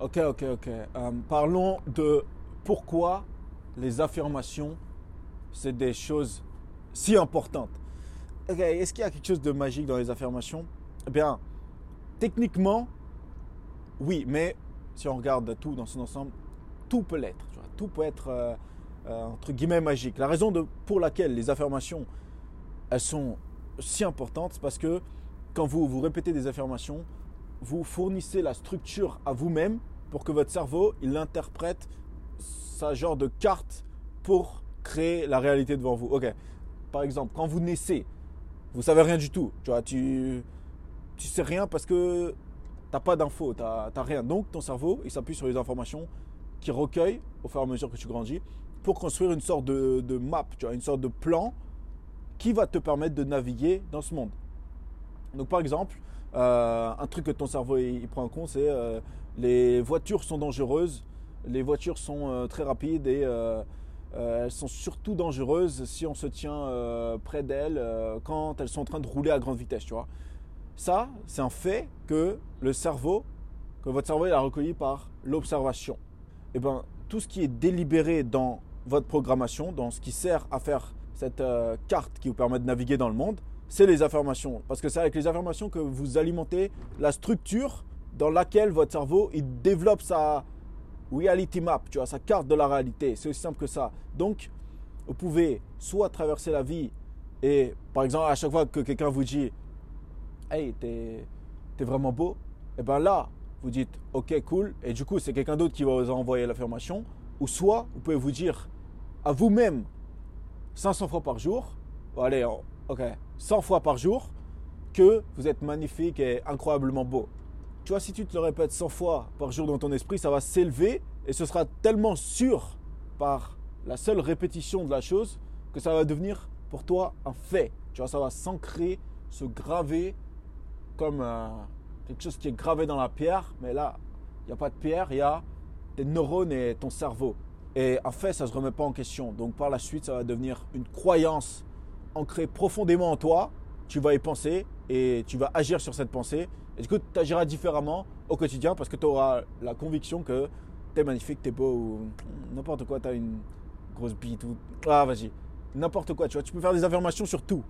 Ok, ok, ok. Euh, parlons de pourquoi les affirmations, c'est des choses si importantes. Ok, est-ce qu'il y a quelque chose de magique dans les affirmations? Eh bien, techniquement, oui, mais si on regarde tout dans son ensemble, tout peut l'être. Tout peut être, euh, euh, entre guillemets, magique. La raison pour laquelle les affirmations, elles sont si importantes, c'est parce que quand vous, vous répétez des affirmations, vous fournissez la structure à vous-même pour que votre cerveau, il interprète sa genre de carte pour créer la réalité devant vous. Ok. Par exemple, quand vous naissez, vous savez rien du tout. Tu vois, tu, tu sais rien parce que t'as pas d'infos, t'as t'as rien. Donc ton cerveau, il s'appuie sur les informations qu'il recueille au fur et à mesure que tu grandis pour construire une sorte de, de map, tu vois, une sorte de plan qui va te permettre de naviguer dans ce monde. Donc par exemple, euh, un truc que ton cerveau il, prend en compte, c'est euh, les voitures sont dangereuses, les voitures sont euh, très rapides et elles sont surtout dangereuses si on se tient près d'elles quand elles sont en train de rouler à grande vitesse, tu vois. Ça, c'est un fait que le cerveau, que votre cerveau a recueilli par l'observation. Et ben, tout ce qui est délibéré dans votre programmation, dans ce qui sert à faire cette carte qui vous permet de naviguer dans le monde, c'est les affirmations. Parce que c'est avec les affirmations que vous alimentez la structure dans laquelle votre cerveau il développe sa reality map, tu vois, sa carte de la réalité. C'est aussi simple que ça. Donc, vous pouvez soit traverser la vie et, par exemple, à chaque fois que quelqu'un vous dit Hey, t'es es vraiment beau, et bien là, vous dites Ok, cool, et du coup, c'est quelqu'un d'autre qui va vous envoyer l'affirmation. Ou soit, vous pouvez vous dire à vous-même 500 fois par jour, allez, oh, ok, 100 fois par jour, que vous êtes magnifique et incroyablement beau. Tu vois, si tu te le répètes 100 fois par jour dans ton esprit, ça va s'élever et ce sera tellement sûr par la seule répétition de la chose que ça va devenir pour toi un fait. Tu vois, ça va s'ancrer, se graver comme euh, quelque chose qui est gravé dans la pierre. Mais là, il n'y a pas de pierre, il y a tes neurones et ton cerveau. Et en fait, ça ne se remet pas en question. Donc par la suite, ça va devenir une croyance ancrée profondément en toi. Tu vas y penser et tu vas agir sur cette pensée. Et du coup, tu agiras différemment au quotidien parce que tu auras la conviction que tu es magnifique, tu es beau ou n'importe quoi, tu as une grosse bite ou... Ah, vas-y. N'importe quoi, tu vois. Tu peux faire des affirmations sur tout.